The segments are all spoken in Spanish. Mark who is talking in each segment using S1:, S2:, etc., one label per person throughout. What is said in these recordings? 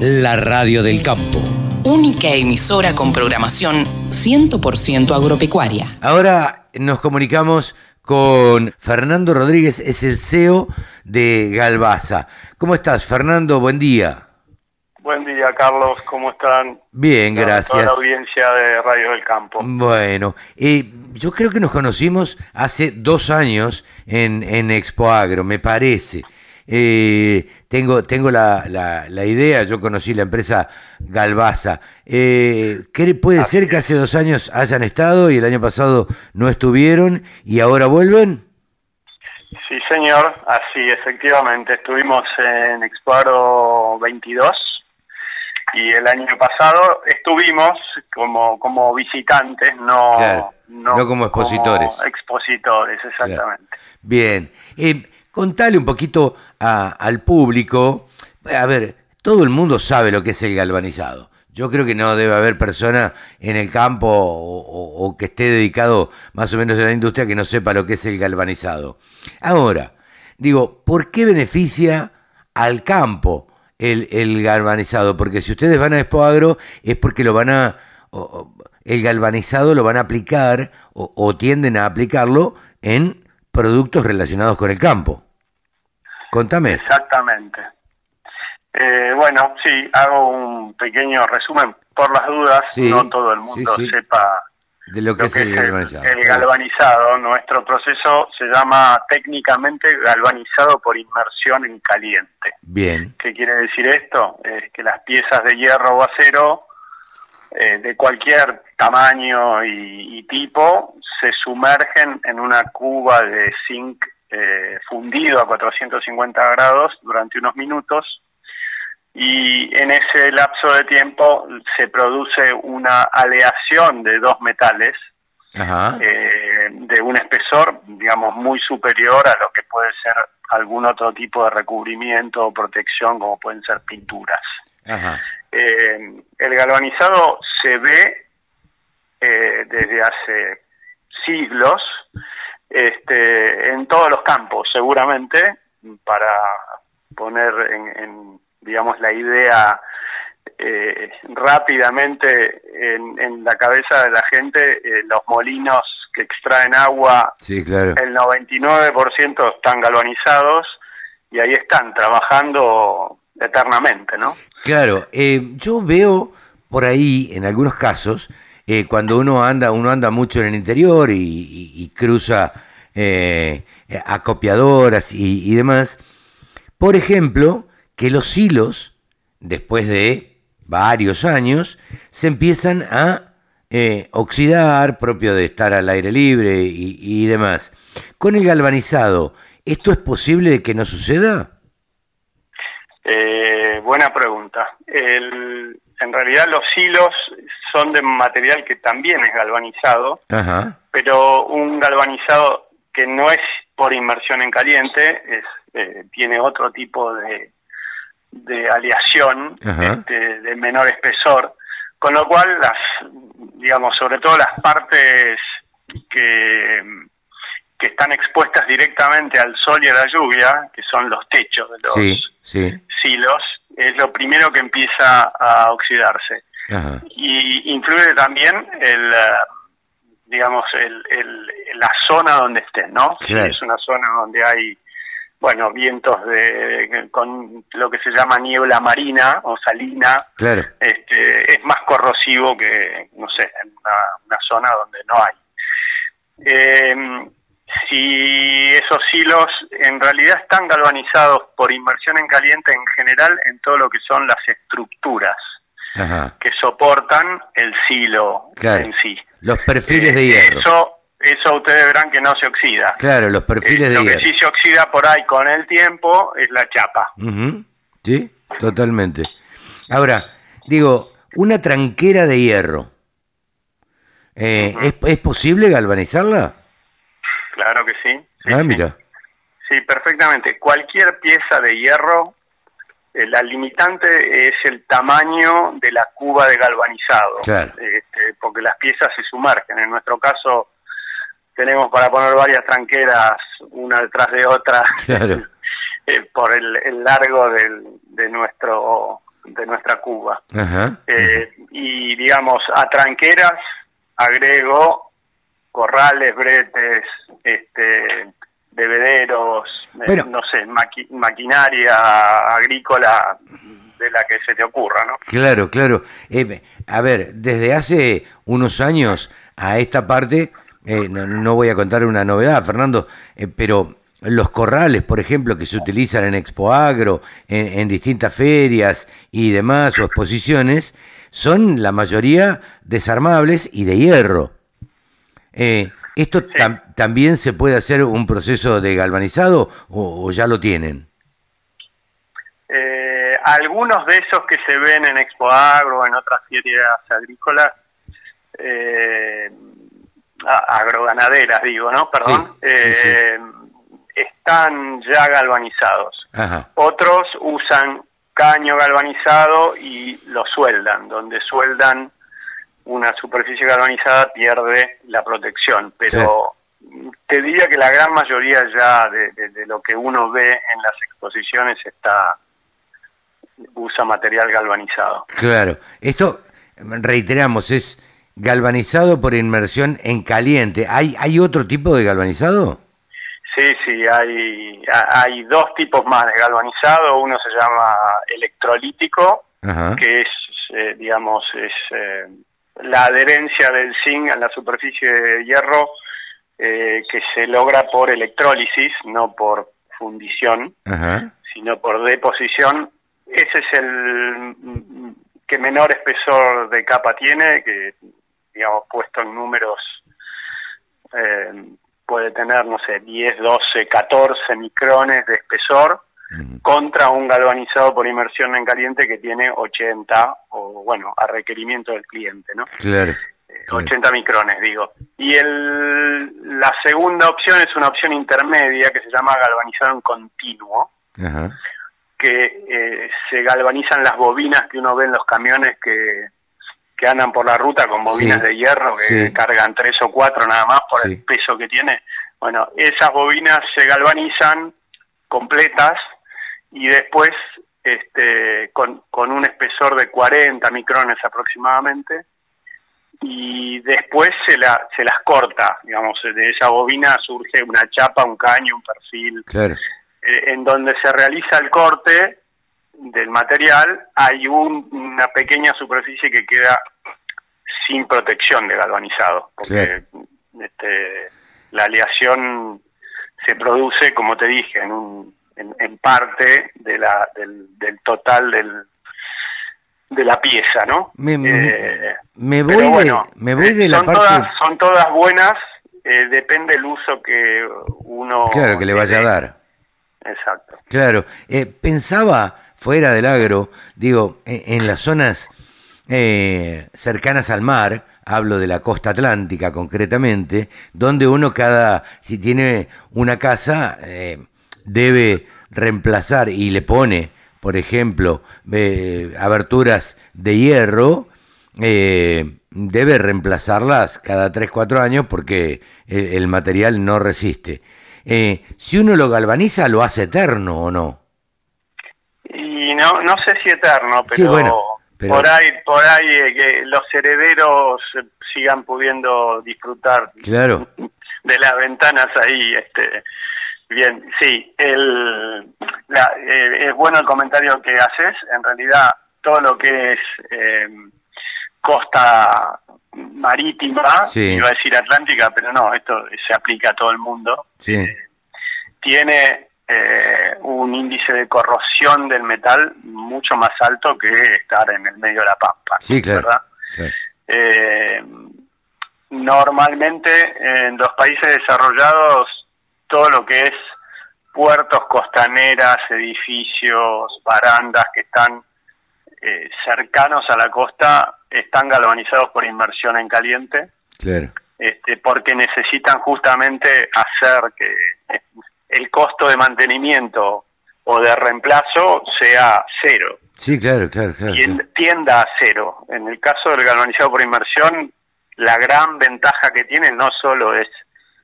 S1: la radio del campo.
S2: Única emisora con programación 100% agropecuaria.
S3: Ahora nos comunicamos con Fernando Rodríguez, es el CEO de Galvaza. ¿Cómo estás, Fernando? Buen día.
S4: Buen día, Carlos. ¿Cómo están?
S3: Bien, gracias. Toda
S4: la audiencia de Radio del Campo.
S3: Bueno, eh, yo creo que nos conocimos hace dos años en, en Expo Agro, me parece. Eh, tengo tengo la, la, idea, yo conocí la empresa Galvaza. Eh, ¿Puede ser que hace dos años hayan estado y el año pasado no estuvieron y ahora vuelven?
S4: Sí, señor, así efectivamente. Estuvimos en Expo Agro 22 y el año pasado estuvimos como como visitantes, no,
S3: no, como expositores.
S4: expositores, exactamente.
S3: Bien, eh, contale un poquito al público, a ver, todo el mundo sabe lo que es el galvanizado. Yo creo que no debe haber persona en el campo o, que esté dedicado más o menos a la industria que no sepa lo que es el galvanizado. Ahora, digo, ¿por qué beneficia al campo? el, galvanizado? Porque si ustedes van a Expo Agro es porque lo van a, el galvanizado lo van a aplicar o, tienden a aplicarlo en productos relacionados con el campo. Contame.
S4: Exactamente. Eh, bueno, sí, hago un pequeño resumen. Por las dudas, no todo el mundo sepa
S3: de lo que, es, el, galvanizado.
S4: El, galvanizado, nuestro proceso se llama técnicamente galvanizado por inmersión en caliente.
S3: Bien.
S4: ¿Qué quiere decir esto? Es que las piezas de hierro o acero eh, de cualquier tamaño y, tipo se sumergen en una cuba de zinc eh, fundido a 450 grados durante unos minutos y en ese lapso de tiempo se produce una aleación de dos metales eh, de un espesor, digamos, muy superior a lo que puede ser algún otro tipo de recubrimiento o protección, como pueden ser pinturas. Eh, el galvanizado se ve eh, desde hace siglos este, en todos los campos, seguramente, para poner en digamos, la idea eh, rápidamente en, la cabeza de la gente, eh, los molinos que extraen agua,
S3: sí, claro.
S4: el 99% están galvanizados y ahí están trabajando eternamente, ¿no?
S3: Claro, eh, yo veo por ahí, en algunos casos, cuando uno anda, uno anda mucho en el interior y, cruza acopiadoras y demás, por ejemplo, que los hilos, después de varios años, se empiezan a eh, oxidar, propio de estar al aire libre y, demás. Con el galvanizado, ¿esto es posible de que no suceda?
S4: Eh, buena pregunta. en realidad los hilos son de material que también es galvanizado, pero un galvanizado que no es por inmersión en caliente, es, eh, tiene otro tipo de, de aleación este, de menor espesor, con lo cual las, digamos, sobre todo las partes que, que están expuestas directamente al sol y a la lluvia, que son los techos de los silos, es lo primero que empieza a oxidarse. Y influye también el, digamos, el, la zona donde esté, ¿no? Si es una zona donde hay bueno, vientos de, con lo que se llama niebla marina o salina,
S3: claro.
S4: este, es más corrosivo que, no sé, en una, zona donde no hay. Eh, si esos hilos en realidad están galvanizados por inmersión en caliente en general en todo lo que son las estructuras que soportan el silo en sí.
S3: Los perfiles de hierro.
S4: Eso, eso ustedes verán que no se oxida.
S3: Claro, los perfiles
S4: eh,
S3: de
S4: Lo que sí se oxida por ahí con el tiempo es la chapa.
S3: Sí, totalmente. Ahora, digo, una tranquera de hierro, eh, ¿es, posible galvanizarla?
S4: Claro que sí.
S3: ah, mira.
S4: Sí, perfectamente. Cualquier pieza de hierro, eh, la limitante es el tamaño de la cuba de galvanizado.
S3: Claro.
S4: Este, porque las piezas se sumergen. En nuestro caso, tenemos para poner varias tranqueras una detrás de otra
S3: claro.
S4: eh, por el, largo del, de nuestro de nuestra Cuba. Eh, y digamos, a tranqueras agrego corrales, bretes, este, bebederos, eh, no sé, maquinaria agrícola de la que se te ocurra, ¿no?
S3: Claro, claro. Eh, a ver, desde hace unos años a esta parte, no, voy a contar una novedad, Fernando, pero los corrales, por ejemplo, que se utilizan en Expo Agro, en, distintas ferias y demás o exposiciones, son la mayoría desarmables y de hierro. Eh, ¿Esto también se puede hacer un proceso de galvanizado o, ya lo tienen?
S4: Eh, algunos de esos que se ven en Expo Agro o en otras ferias agrícolas, eh, agroganaderas digo, ¿no? Perdón. Eh, están ya galvanizados. Otros usan caño galvanizado y lo sueldan. Donde sueldan una superficie galvanizada pierde la protección, pero te diría que la gran mayoría ya de, lo que uno ve en las exposiciones está usa material galvanizado.
S3: Claro, esto reiteramos es galvanizado por inmersión en caliente. ¿Hay hay otro tipo de galvanizado?
S4: Sí, sí, hay, hay dos tipos más de galvanizado. Uno se llama electrolítico, que es, eh, digamos, es eh, la adherencia del zinc a la superficie de hierro eh, que se logra por electrólisis, no por fundición, sino por deposición. Ese es el que menor espesor de capa tiene, que, digamos, puesto en números puede tener, no sé, 10, 12, 14 micrones de espesor contra un galvanizado por inmersión en caliente que tiene 80 o, bueno, a requerimiento del cliente, ¿no?
S3: Claro.
S4: 80 eh, micrones, digo. Y el, la segunda opción es una opción intermedia que se llama galvanizado en continuo, que eh, se galvanizan las bobinas que uno ve en los camiones que que andan por la ruta con bobinas de hierro que cargan tres o cuatro nada más por el peso que tiene. Bueno, esas bobinas se galvanizan completas y después este, con, con un espesor de 40 micrones aproximadamente y después se, la, se las corta, digamos, de esa bobina surge una chapa, un caño, un perfil, eh, en donde se realiza el corte del material hay una pequeña superficie que queda sin protección de galvanizado, porque este, la aleación se produce, como te dije, en, un, en, parte de la, del, total del, de la pieza, ¿no?
S3: Me, eh, voy, de, me voy de la
S4: son
S3: parte...
S4: Todas, son todas buenas, eh, depende el uso que uno...
S3: Claro, que le vaya a dar.
S4: Exacto.
S3: Claro, eh, pensaba fuera del agro, digo, en, las zonas eh, cercanas al mar, hablo de la costa atlántica concretamente, donde uno cada, si tiene una casa, eh, debe reemplazar y le pone, por ejemplo, eh, aberturas de hierro, debe reemplazarlas cada 3-4 años porque el, material no resiste. si uno lo galvaniza, lo hace eterno o no
S4: no, no sé si eterno, pero, por ahí, por ahí eh, que los herederos sigan pudiendo disfrutar
S3: claro.
S4: de las ventanas ahí, este, bien, sí, el, eh, es bueno el comentario que haces, en realidad todo lo que es eh, costa marítima, iba a decir atlántica, pero no, esto se aplica a todo el mundo,
S3: sí.
S4: tiene eh, un índice de corrosión del metal mucho más alto que estar en el medio de la pampa.
S3: Sí, claro.
S4: ¿verdad? Eh, normalmente en los países desarrollados todo lo que es puertos, costaneras, edificios, barandas que están eh, cercanos a la costa están galvanizados por inmersión en caliente.
S3: Claro.
S4: Este, porque necesitan justamente hacer que el costo de mantenimiento o de reemplazo sea cero.
S3: Sí, claro, claro, claro.
S4: Tienda a cero. En el caso del galvanizado por inmersión, la gran ventaja que tiene no solo es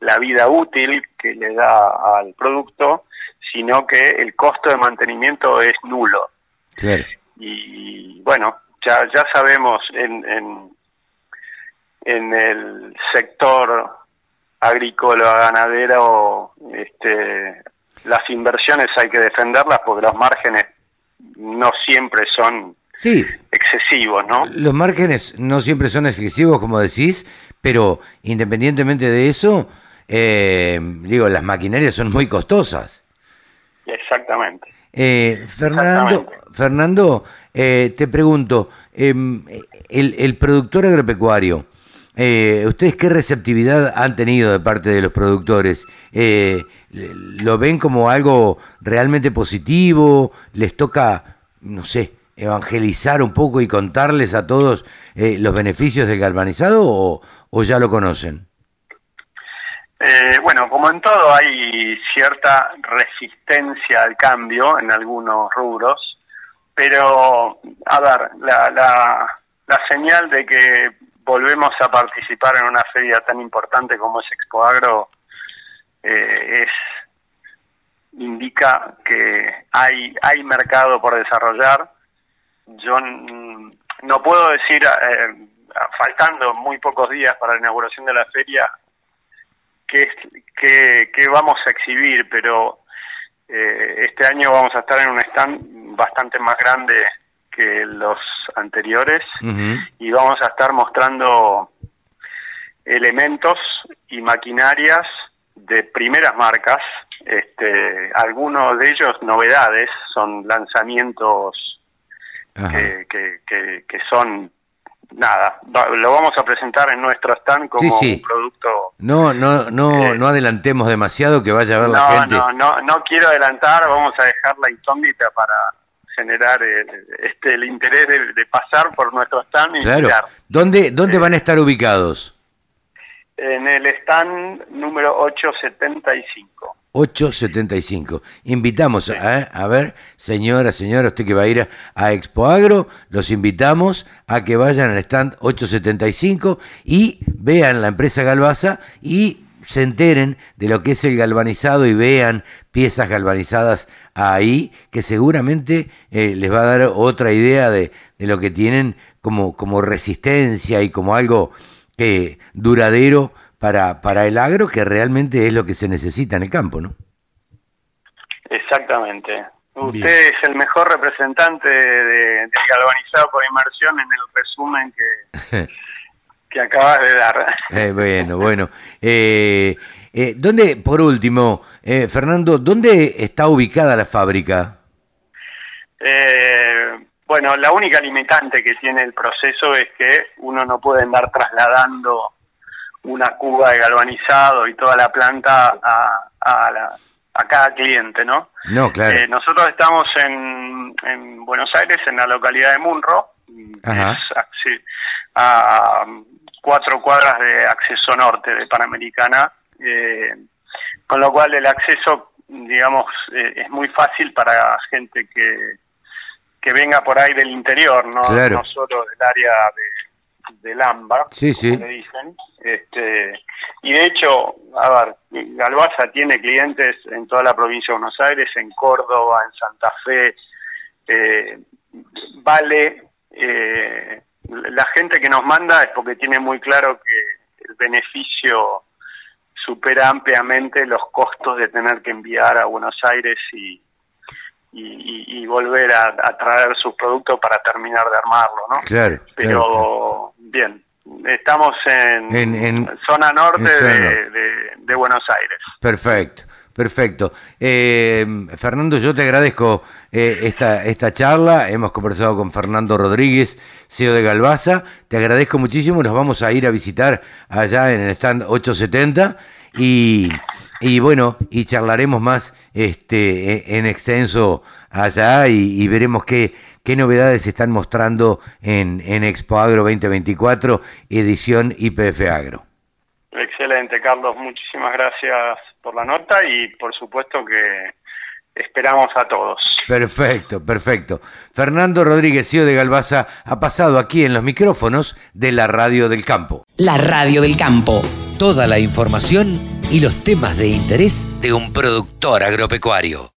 S4: la vida útil que le da al producto, sino que el costo de mantenimiento es nulo.
S3: Claro.
S4: Y bueno, ya, ya sabemos en, en, en el sector agrícola, ganadero, este, las inversiones hay que defenderlas porque los márgenes no siempre son
S3: Sí,
S4: excesivos, ¿no?
S3: los márgenes no siempre son excesivos, como decís, pero independientemente de eso, eh, digo, las maquinarias son muy costosas.
S4: Exactamente.
S3: Eh, Fernando,
S4: Exactamente.
S3: Fernando eh, te pregunto, em, el, el productor agropecuario, eh, ¿ustedes qué receptividad han tenido de parte de los productores? Eh, ¿Lo ven como algo realmente positivo? ¿Les toca, no sé, evangelizar un poco y contarles a todos eh, los beneficios del galvanizado o, ya lo conocen?
S4: Bueno, como en todo hay cierta resistencia al cambio en algunos rubros, pero a ver, la, la señal de que volvemos a participar en una feria tan importante como es Expo Agro eh, es indica que hay hay mercado por desarrollar. Yo no puedo decir, eh, faltando muy pocos días para la inauguración de la feria, qué, qué, qué vamos a exhibir, pero eh, este año vamos a estar en un stand bastante más grande que los anteriores y vamos a estar mostrando elementos y maquinarias de primeras marcas, este, algunos de ellos novedades, son lanzamientos que, que, que, que son nada, lo vamos a presentar en nuestro stand como
S3: Sí, sí.
S4: un producto
S3: No, no, no,
S4: Eh,
S3: no adelantemos demasiado que vaya a ver la gente.
S4: no, no, no quiero adelantar, vamos a dejar la incógnita para generar el, este, el interés de, de pasar por nuestro stand y
S3: Claro.
S4: mirar.
S3: ¿Dónde, dónde van a estar ubicados?
S4: En el stand número 875.
S3: 875. Invitamos a, a ver, señora, señora, usted que va a ir a, a Expo Agro, los invitamos a que vayan al stand 875 y vean la empresa Galvaza y se enteren de lo que es el galvanizado y vean piezas galvanizadas ahí, que seguramente eh, les va a dar otra idea de, de lo que tienen como, como resistencia y como algo que duradero para, para el agro, que realmente es lo que se necesita en el campo, ¿no?
S4: Exactamente. Usted
S3: Bien.
S4: es el mejor representante de, del galvanizado por inmersión en el resumen que, que acabas de dar.
S3: Eh, bueno, bueno. Eh, eh, ¿Dónde, por último, eh, Fernando, dónde está ubicada la fábrica?
S4: Eh, bueno, la única limitante que tiene el proceso es que uno no puede andar trasladando una cuba de galvanizado y toda la planta a, a, la- a cada cliente, ¿no?
S3: No, claro.
S4: Eh, nosotros estamos en, en Buenos Aires, en la localidad de Munro,
S3: Ajá.
S4: es acce- a cuatro cuadras de acceso norte de Panamericana, eh, con lo cual el acceso, digamos, eh, es muy fácil para gente que, que venga por ahí del interior, no,
S3: Claro.
S4: no solo del área de, del AMBA,
S3: Sí, sí.
S4: como le dicen. Este, y de hecho, a ver, Galvaza tiene clientes en toda la provincia de Buenos Aires, en Córdoba, en Santa Fe, eh, vale, eh, la gente que nos manda es porque tiene muy claro que el beneficio supera ampliamente los costos de tener que enviar a Buenos Aires y, y, volver a, a traer sus productos para terminar de armarlo, ¿no?
S3: Claro,
S4: Pero
S3: claro, claro.
S4: bien, estamos en,
S3: En- en-
S4: zona norte
S3: en zona
S4: de,
S3: norte.
S4: de- de Buenos Aires.
S3: Perfecto, perfecto. Eh, Fernando, yo te agradezco eh, esta, esta charla. Hemos conversado con Fernando Rodríguez, CEO de Galvaza. Te agradezco muchísimo. Nos vamos a ir a visitar allá en el stand 870 y, y bueno, y charlaremos más este, e- en extenso allá y, y veremos qué, qué novedades se están mostrando en, en Expo Agro 2024, edición IPF Agro.
S4: Excelente, Carlos. Muchísimas gracias por la nota y por supuesto que esperamos a todos.
S3: Perfecto, perfecto. Fernando Rodríguez, CEO de Galvaza, ha pasado aquí en los micrófonos de la Radio del Campo.
S2: La radio del campo.
S1: Toda la información y los temas de interés de un productor agropecuario.